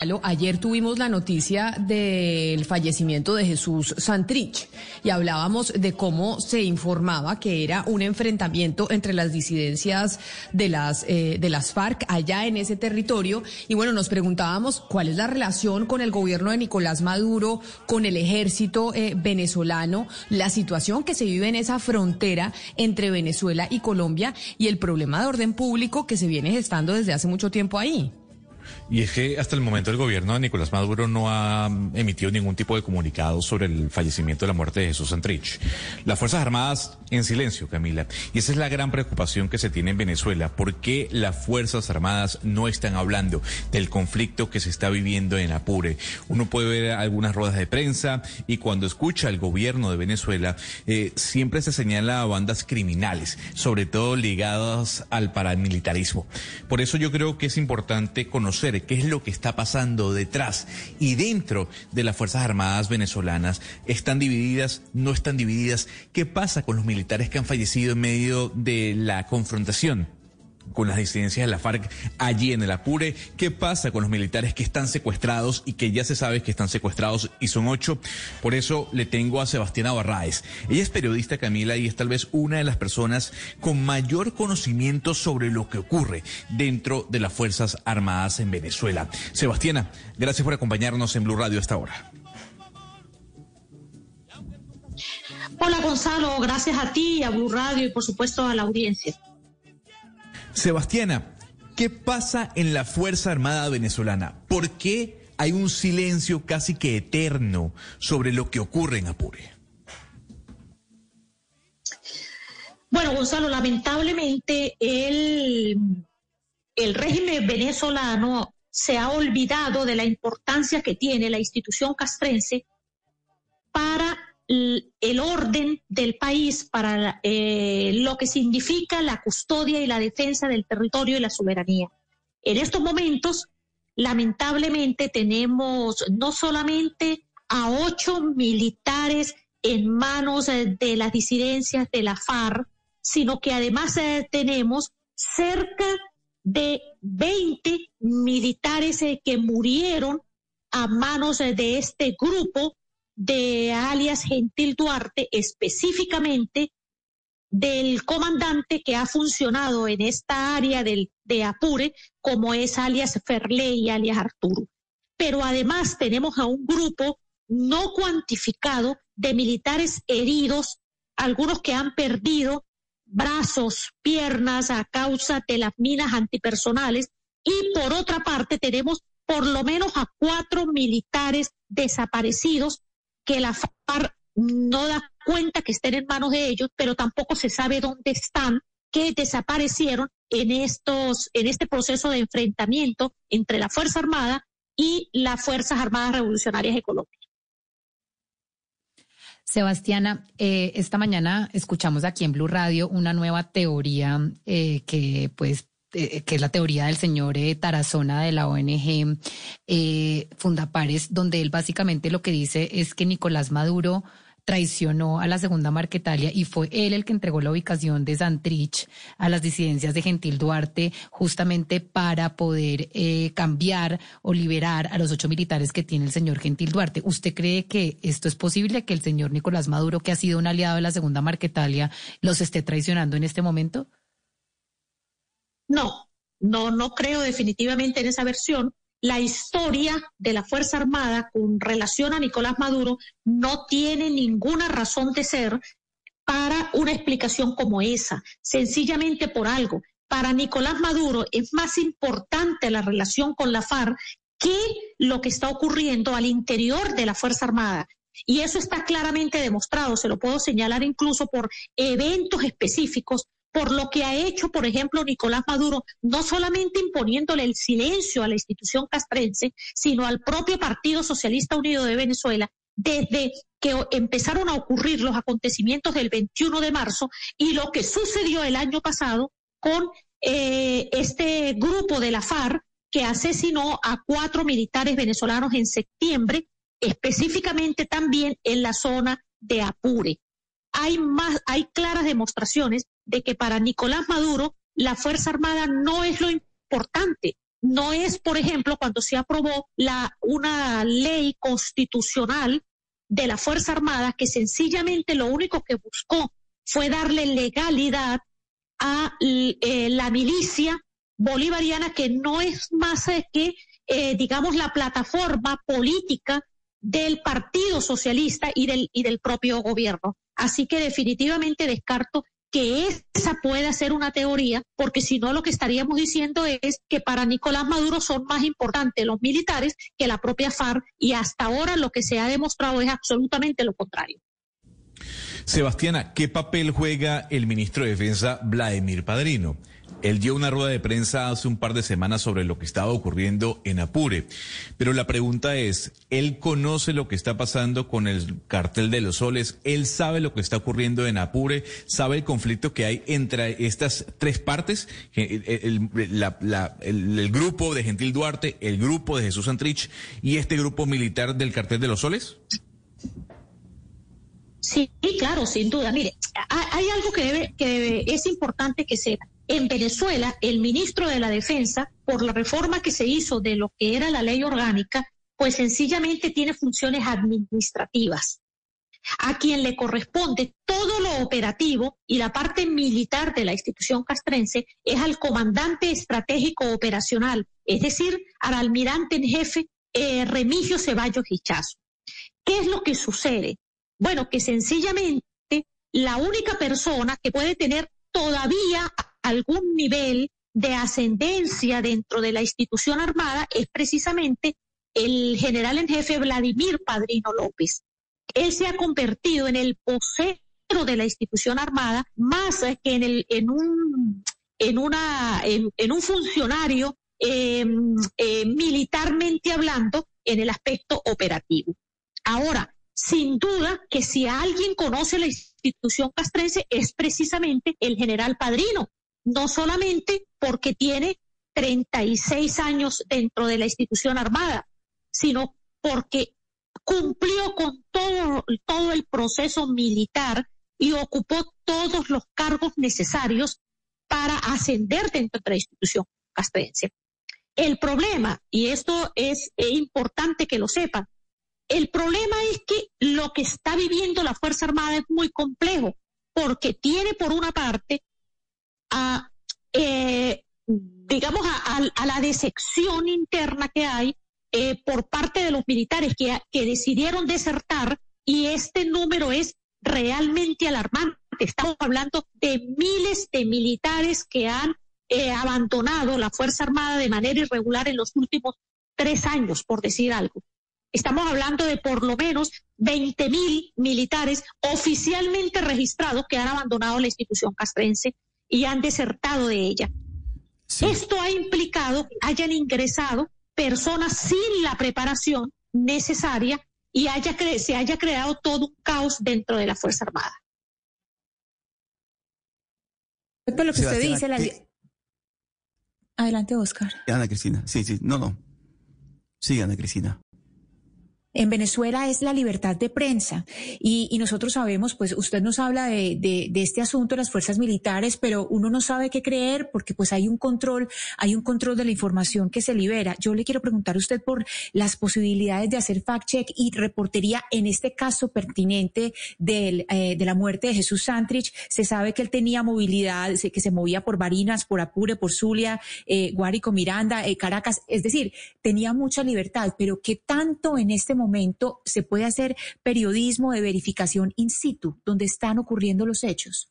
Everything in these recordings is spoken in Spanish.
Ayer tuvimos la noticia del fallecimiento de Jesús Santrich y hablábamos de cómo se informaba que era un enfrentamiento entre las disidencias de las, eh, de las FARC allá en ese territorio. Y bueno, nos preguntábamos cuál es la relación con el gobierno de Nicolás Maduro, con el ejército eh, venezolano, la situación que se vive en esa frontera entre Venezuela y Colombia y el problema de orden público que se viene gestando desde hace mucho tiempo ahí. Y es que hasta el momento el gobierno de Nicolás Maduro no ha emitido ningún tipo de comunicado sobre el fallecimiento de la muerte de Jesús Santrich. Las Fuerzas Armadas en silencio, Camila. Y esa es la gran preocupación que se tiene en Venezuela. ¿Por qué las Fuerzas Armadas no están hablando del conflicto que se está viviendo en Apure? Uno puede ver algunas ruedas de prensa y cuando escucha al gobierno de Venezuela, eh, siempre se señala a bandas criminales, sobre todo ligadas al paramilitarismo. Por eso yo creo que es importante conocer qué es lo que está pasando detrás y dentro de las Fuerzas Armadas venezolanas. ¿Están divididas? ¿No están divididas? ¿Qué pasa con los militares que han fallecido en medio de la confrontación? Con las disidencias de la FARC allí en el Apure. ¿Qué pasa con los militares que están secuestrados y que ya se sabe que están secuestrados y son ocho? Por eso le tengo a Sebastiana Barraes. Ella es periodista Camila y es tal vez una de las personas con mayor conocimiento sobre lo que ocurre dentro de las Fuerzas Armadas en Venezuela. Sebastiana, gracias por acompañarnos en Blue Radio a esta hora. Hola Gonzalo, gracias a ti, a Blue Radio y por supuesto a la audiencia. Sebastiana, ¿qué pasa en la Fuerza Armada venezolana? ¿Por qué hay un silencio casi que eterno sobre lo que ocurre en Apure? Bueno, Gonzalo, lamentablemente el, el régimen venezolano se ha olvidado de la importancia que tiene la institución castrense para el orden del país para eh, lo que significa la custodia y la defensa del territorio y la soberanía. En estos momentos, lamentablemente, tenemos no solamente a ocho militares en manos eh, de las disidencias de la FARC, sino que además eh, tenemos cerca de 20 militares que murieron a manos de este grupo de alias Gentil Duarte, específicamente del comandante que ha funcionado en esta área del, de Apure, como es alias Ferley y alias Arturo. Pero además tenemos a un grupo no cuantificado de militares heridos, algunos que han perdido brazos, piernas a causa de las minas antipersonales, y por otra parte tenemos por lo menos a cuatro militares desaparecidos que la FARC no da cuenta que estén en manos de ellos, pero tampoco se sabe dónde están, que desaparecieron en estos, en este proceso de enfrentamiento entre la Fuerza Armada y las Fuerzas Armadas Revolucionarias de Colombia. Sebastiana, eh, esta mañana escuchamos aquí en Blue Radio una nueva teoría eh, que pues eh, que es la teoría del señor eh, Tarazona de la ONG eh, Fundapares, donde él básicamente lo que dice es que Nicolás Maduro traicionó a la segunda Marquetalia y fue él el que entregó la ubicación de Santrich a las disidencias de Gentil Duarte justamente para poder cambiar o liberar a los ocho militares que tiene el señor Gentil Duarte. ¿Usted cree que esto es posible, que el señor Nicolás Maduro, que ha sido un aliado de la segunda Marquetalia, los esté traicionando en este momento? No, no, no creo definitivamente en esa versión. La historia de la Fuerza Armada con relación a Nicolás Maduro no tiene ninguna razón de ser para una explicación como esa, sencillamente por algo. Para Nicolás Maduro es más importante la relación con la FARC que lo que está ocurriendo al interior de la Fuerza Armada. Y eso está claramente demostrado, se lo puedo señalar incluso por eventos específicos por lo que ha hecho, por ejemplo, Nicolás Maduro, no solamente imponiéndole el silencio a la institución castrense, sino al propio Partido Socialista Unido de Venezuela, desde que empezaron a ocurrir los acontecimientos del 21 de marzo y lo que sucedió el año pasado con eh, este grupo de la FARC que asesinó a cuatro militares venezolanos en septiembre, específicamente también en la zona de Apure. Hay más, hay claras demostraciones de que para Nicolás Maduro la Fuerza Armada no es lo importante. No es, por ejemplo, cuando se aprobó la, una ley constitucional de la Fuerza Armada que sencillamente lo único que buscó fue darle legalidad a eh, la milicia bolivariana que no es más que, eh, digamos, la plataforma política del Partido Socialista y del, y del propio gobierno. Así que definitivamente descarto que esa pueda ser una teoría, porque si no lo que estaríamos diciendo es que para Nicolás Maduro son más importantes los militares que la propia FARC y hasta ahora lo que se ha demostrado es absolutamente lo contrario. Sebastiana, ¿qué papel juega el ministro de Defensa Vladimir Padrino? Él dio una rueda de prensa hace un par de semanas sobre lo que estaba ocurriendo en Apure. Pero la pregunta es, ¿él conoce lo que está pasando con el cartel de los soles? ¿Él sabe lo que está ocurriendo en Apure? ¿Sabe el conflicto que hay entre estas tres partes? El, el grupo de Gentil Duarte, el grupo de Jesús Antrich y este grupo militar del cartel de los soles? Sí, claro, sin duda. Mire, hay algo que, debe, que es importante que sepa. En Venezuela, el ministro de la Defensa, por la reforma que se hizo de lo que era la ley orgánica, pues sencillamente tiene funciones administrativas. A quien le corresponde todo lo operativo y la parte militar de la institución castrense es al comandante estratégico operacional, es decir, al almirante en jefe eh, Remigio Ceballos Hichazo. ¿Qué es lo que sucede? Bueno, que sencillamente la única persona que puede tener todavía algún nivel de ascendencia dentro de la institución armada es precisamente el general en jefe Vladimir Padrino López. Él se ha convertido en el vocero de la institución armada más que en, el, en, un, en, una, en, un funcionario eh, militarmente hablando en el aspecto operativo. Ahora, sin duda que si alguien conoce la institución castrense es precisamente el general Padrino, no solamente porque tiene 36 años dentro de la institución armada, sino porque cumplió con todo, todo el proceso militar y ocupó todos los cargos necesarios para ascender dentro de la institución castrense. El problema, y esto es importante que lo sepan, el problema es que lo que está viviendo la Fuerza Armada es muy complejo, porque tiene por una parte a, eh, digamos, a, la decepción interna que hay eh, por parte de los militares que, decidieron desertar y este número es realmente alarmante. Estamos hablando de miles de militares que han eh, abandonado la Fuerza Armada de manera irregular en los últimos tres años, por decir algo. Estamos hablando de por lo menos 20 mil militares oficialmente registrados que han abandonado la institución castrense y han desertado de ella. Esto ha implicado que hayan ingresado personas sin la preparación necesaria y haya se haya creado todo un caos dentro de la Fuerza Armada. lo que usted dice, la... Adelante, Oscar. Ana Cristina, sí, sí, no, no. Sí, Ana Cristina en Venezuela es la libertad de prensa. Y, nosotros sabemos, pues usted nos habla de, este asunto las fuerzas militares, pero uno no sabe qué creer porque pues hay un control, hay un control de la información que se libera. Yo le quiero preguntar a usted por las posibilidades de hacer fact-check y reportería en este caso pertinente eh, de la muerte de Jesús Santrich. Se sabe que él tenía movilidad, que se movía por Barinas, por Apure, por Zulia, eh, Guárico, Miranda, eh, Caracas. Es decir, tenía mucha libertad, pero ¿qué tanto en este momento momento se puede hacer periodismo de verificación in situ, donde están ocurriendo los hechos?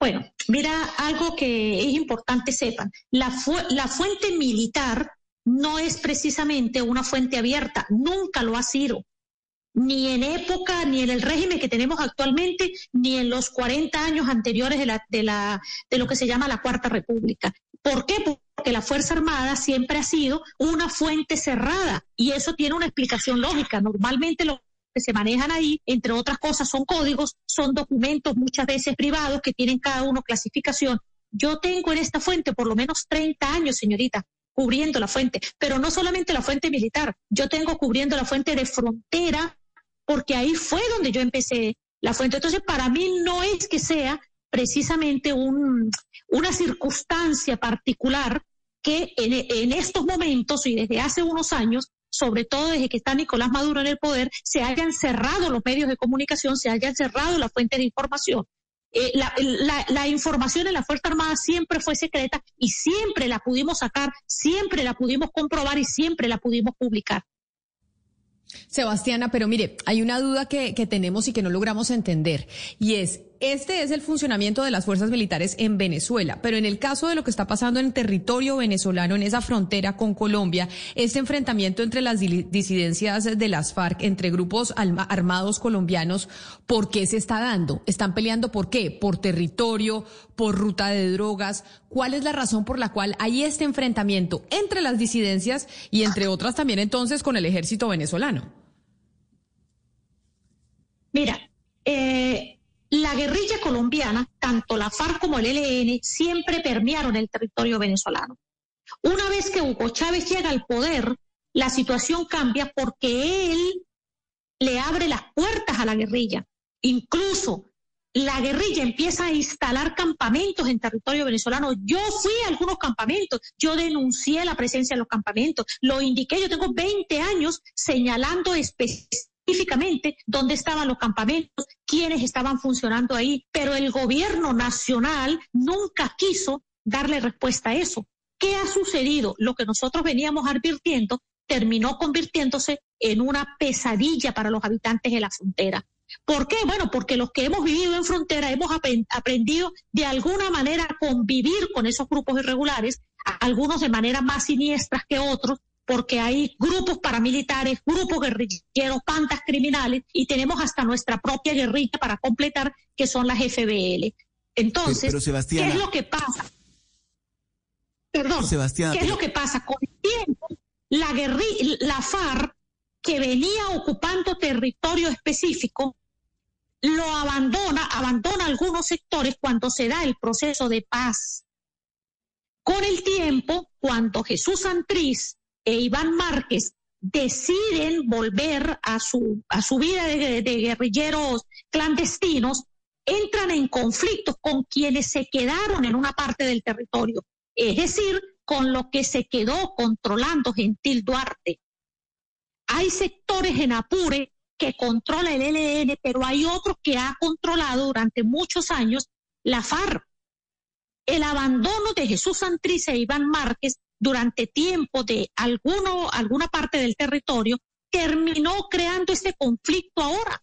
Bueno, mira, algo que es importante sepan, la, la fuente militar no es precisamente una fuente abierta, nunca lo ha sido. ni en época, ni en el régimen que tenemos actualmente, ni en los 40 años anteriores de, la, de, la, de lo que se llama la Cuarta República. ¿Por qué? Porque la Fuerza Armada siempre ha sido una fuente cerrada y eso tiene una explicación lógica. Normalmente lo que se manejan ahí, entre otras cosas, son códigos, son documentos muchas veces privados que tienen cada uno clasificación. Yo tengo en esta fuente por lo menos 30 años, señorita, cubriendo la fuente, pero no solamente la fuente militar, yo tengo cubriendo la fuente de frontera, porque ahí fue donde yo empecé la fuente. Entonces, para mí no es que sea precisamente un, una circunstancia particular que en, estos momentos y desde hace unos años, sobre todo desde que está Nicolás Maduro en el poder, se hayan cerrado los medios de comunicación, se hayan cerrado las fuentes de información. Eh, la, la, la, información en la Fuerza Armada siempre fue secreta y siempre la pudimos sacar, siempre la pudimos comprobar y siempre la pudimos publicar. Sebastiana, pero mire, hay una duda que, que tenemos y que no logramos entender y es, este es el funcionamiento de las fuerzas militares en Venezuela, pero en el caso de lo que está pasando en el territorio venezolano, en esa frontera con Colombia, este enfrentamiento entre las disidencias de las FARC, entre grupos armados colombianos, ¿por qué se está dando? ¿Están peleando por qué? ¿Por territorio? ¿Por ruta de drogas? ¿Cuál es la razón por la cual hay este enfrentamiento entre las disidencias y entre otras también entonces con el ejército venezolano? Mira, eh, la guerrilla colombiana, tanto la FARC como el ELN, siempre permearon el territorio venezolano. Una vez que Hugo Chávez llega al poder, la situación cambia porque él le abre las puertas a la guerrilla. Incluso la guerrilla empieza a instalar campamentos en territorio venezolano. Yo fui a algunos campamentos, yo denuncié la presencia de los campamentos, lo indiqué, yo tengo 20 años señalando específicamente específicamente dónde estaban los campamentos, quiénes estaban funcionando ahí, pero el gobierno nacional nunca quiso darle respuesta a eso. ¿Qué ha sucedido? Lo que nosotros veníamos advirtiendo terminó convirtiéndose en una pesadilla para los habitantes de la frontera. ¿Por qué? Bueno, porque los que hemos vivido en frontera hemos aprendido de alguna manera a convivir con esos grupos irregulares, algunos de manera más siniestras que otros, porque hay grupos paramilitares, grupos guerrilleros, pantas criminales y tenemos hasta nuestra propia guerrilla para completar, que son las FBL. Entonces, ¿qué es lo que pasa? Perdón, ¿qué es lo que pasa? Con el tiempo, la guerrilla, la FARC, que venía ocupando territorio específico, lo abandona, abandona algunos sectores cuando se da el proceso de paz. Con el tiempo, cuando Jesús Santriz e Iván Márquez deciden volver a su, a su vida de, guerrilleros clandestinos, entran en conflictos con quienes se quedaron en una parte del territorio, es decir, con lo que se quedó controlando Gentil Duarte. Hay sectores en Apure que controla el LN, pero hay otros que ha controlado durante muchos años la FARC. El abandono de Jesús Santriz e Iván Márquez durante tiempo de alguno, alguna parte del territorio, terminó creando ese conflicto ahora.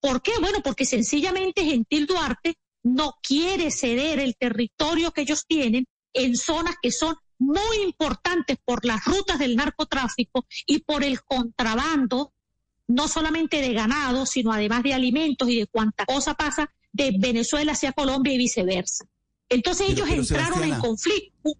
¿Por qué? Bueno, porque sencillamente Gentil Duarte no quiere ceder el territorio que ellos tienen en zonas que son muy importantes por las rutas del narcotráfico y por el contrabando, no solamente de ganado, sino además de alimentos y de cuánta cosa pasa de Venezuela hacia Colombia y viceversa. Entonces ellos entraron en conflicto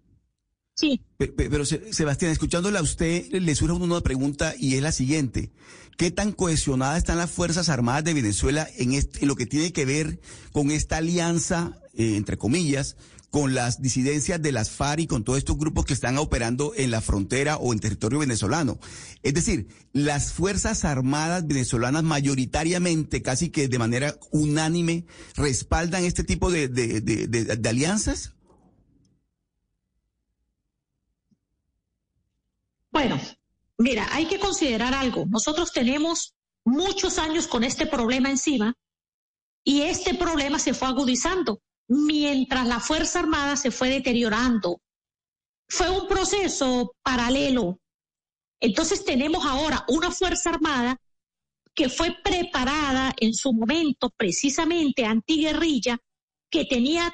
Sí. Pero, Sebastián, escuchándola a usted, le surge una pregunta y es la siguiente. ¿Qué tan cohesionadas están las Fuerzas Armadas de Venezuela en, este, lo que tiene que ver con esta alianza, eh, entre comillas, con las disidencias de las FARC y con todos estos grupos que están operando en la frontera o en territorio venezolano? Es decir, las Fuerzas Armadas venezolanas mayoritariamente, casi que de manera unánime, respaldan este tipo de alianzas Bueno, mira, hay que considerar algo. Nosotros tenemos muchos años con este problema encima y este problema se fue agudizando mientras la Fuerza Armada se fue deteriorando. Fue un proceso paralelo. Entonces tenemos ahora una Fuerza Armada que fue preparada en su momento precisamente antiguerrilla, que tenía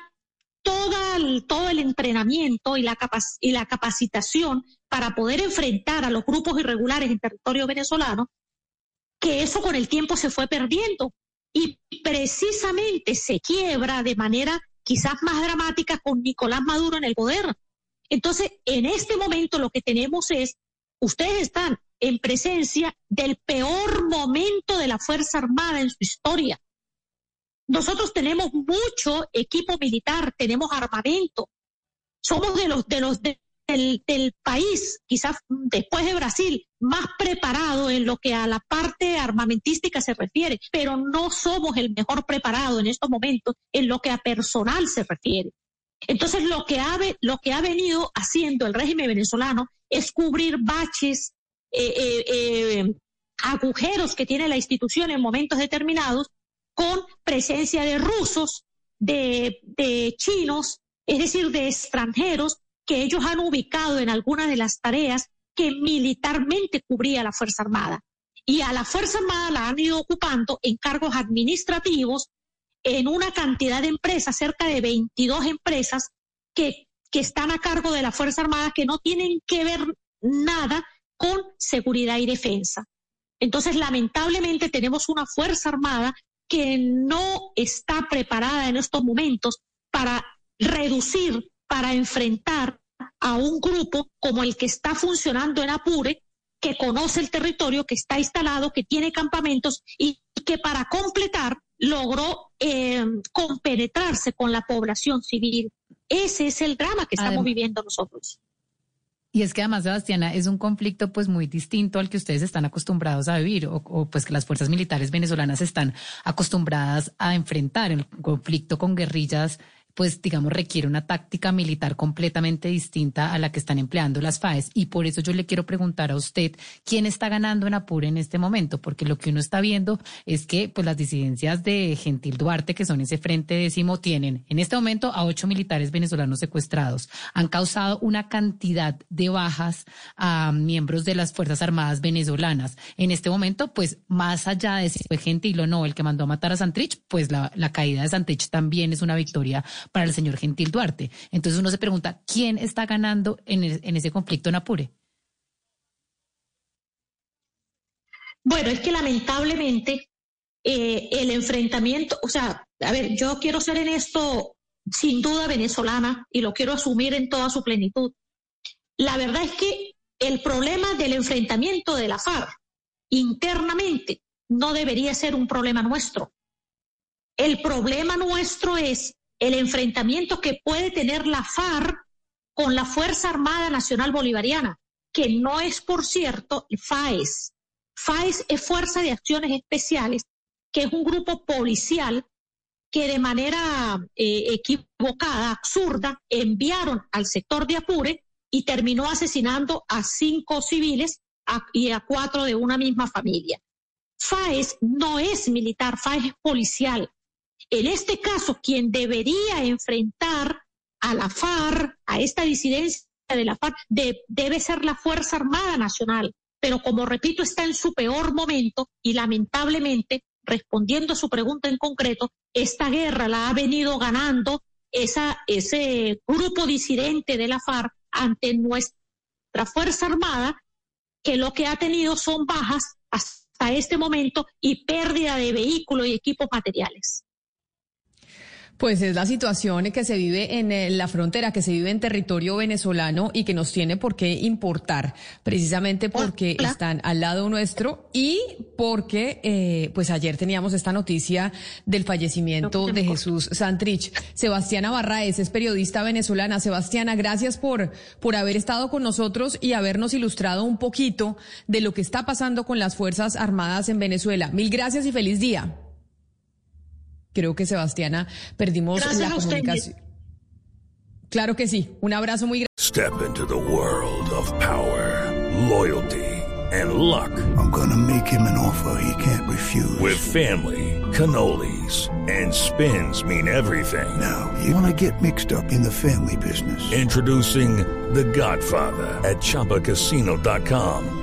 el, todo el entrenamiento y la, y la capacitación para poder enfrentar a los grupos irregulares en territorio venezolano, que eso con el tiempo se fue perdiendo y precisamente se quiebra de manera quizás más dramática con Nicolás Maduro en el poder. Entonces, en este momento lo que tenemos es, ustedes están en presencia del peor momento de la Fuerza Armada en su historia. Nosotros tenemos mucho equipo militar, tenemos armamento, somos de los de los del, país, quizás después de Brasil, más preparado en lo que a la parte armamentística se refiere, pero no somos el mejor preparado en estos momentos en lo que a personal se refiere. Entonces, lo que ha, lo que ha venido haciendo el régimen venezolano es cubrir baches, eh, eh, eh, agujeros que tiene la institución en momentos determinados con presencia de rusos, de, de chinos, es decir, de extranjeros ellos han ubicado en algunas de las tareas que militarmente cubría la Fuerza Armada. Y a la Fuerza Armada la han ido ocupando en cargos administrativos en una cantidad de empresas, cerca de 22 empresas que, que están a cargo de la Fuerza Armada que no tienen que ver nada con seguridad y defensa. Entonces, lamentablemente tenemos una Fuerza Armada que no está preparada en estos momentos para reducir para enfrentar a un grupo como el que está funcionando en Apure, que conoce el territorio, que está instalado, que tiene campamentos y que para completar logró eh, compenetrarse con la población civil. Ese es el drama que estamos viviendo nosotros. Y es que además, Sebastiana, es un conflicto pues muy distinto al que ustedes están acostumbrados a vivir o, o, pues que las fuerzas militares venezolanas están acostumbradas a enfrentar. El conflicto con guerrillas pues digamos requiere una táctica militar completamente distinta a la que están empleando las FAES. Y por eso yo le quiero preguntar a usted quién está ganando en Apure en este momento, porque lo que uno está viendo es que pues las disidencias de Gentil Duarte que son ese frente décimo tienen en este momento a ocho militares venezolanos secuestrados, han causado una cantidad de bajas a miembros de las Fuerzas Armadas venezolanas. En este momento, pues más allá de si fue Gentil o no el que mandó a matar a Santrich, pues la, la caída de Santrich también es una victoria para el señor Gentil Duarte. Entonces uno se pregunta, ¿quién está ganando en, ese conflicto en Apure? Bueno, es que lamentablemente eh, el enfrentamiento, o sea, a ver, yo quiero ser en esto sin duda venezolana y lo quiero asumir en toda su plenitud. La verdad es que el problema del enfrentamiento de la FARC internamente no debería ser un problema nuestro. El problema nuestro es el enfrentamiento que puede tener la FARC con la Fuerza Armada Nacional Bolivariana, que no es, por cierto, FAES. FAES es Fuerza de Acciones Especiales, que es un grupo policial que de manera eh, equivocada, absurda, enviaron al sector de Apure y terminó asesinando a cinco civiles y a cuatro de una misma familia. FAES no es militar, FAES es policial. En este caso, quien debería enfrentar a la FARC, a esta disidencia de la FARC, debe ser la Fuerza Armada Nacional. Pero como repito, está en su peor momento y lamentablemente, respondiendo a su pregunta en concreto, esta guerra la ha venido ganando ese grupo disidente de la FARC ante nuestra Fuerza Armada, que lo que ha tenido son bajas hasta este momento y pérdida de vehículos y equipos materiales. Pues es la situación que se vive en eh, la frontera, que se vive en territorio venezolano y que nos tiene por qué importar, precisamente porque están al lado nuestro y porque, eh, pues ayer teníamos esta noticia del fallecimiento de Jesús Santrich. Sebastiana Barraez es periodista venezolana. Sebastiana, gracias por, por haber estado con nosotros y habernos ilustrado un poquito de lo que está pasando con las Fuerzas Armadas en Venezuela. Mil gracias y feliz día. Creo que Sebastiana perdimos la comunicación. Claro que sí. Un abrazo muy grande. Step into the world of power, loyalty and luck. I'm gonna make him an offer he can't refuse. With family, cannolis and spins mean everything. Now, you wanna get mixed up in the family business. Introducing The Godfather at chapacasino.com.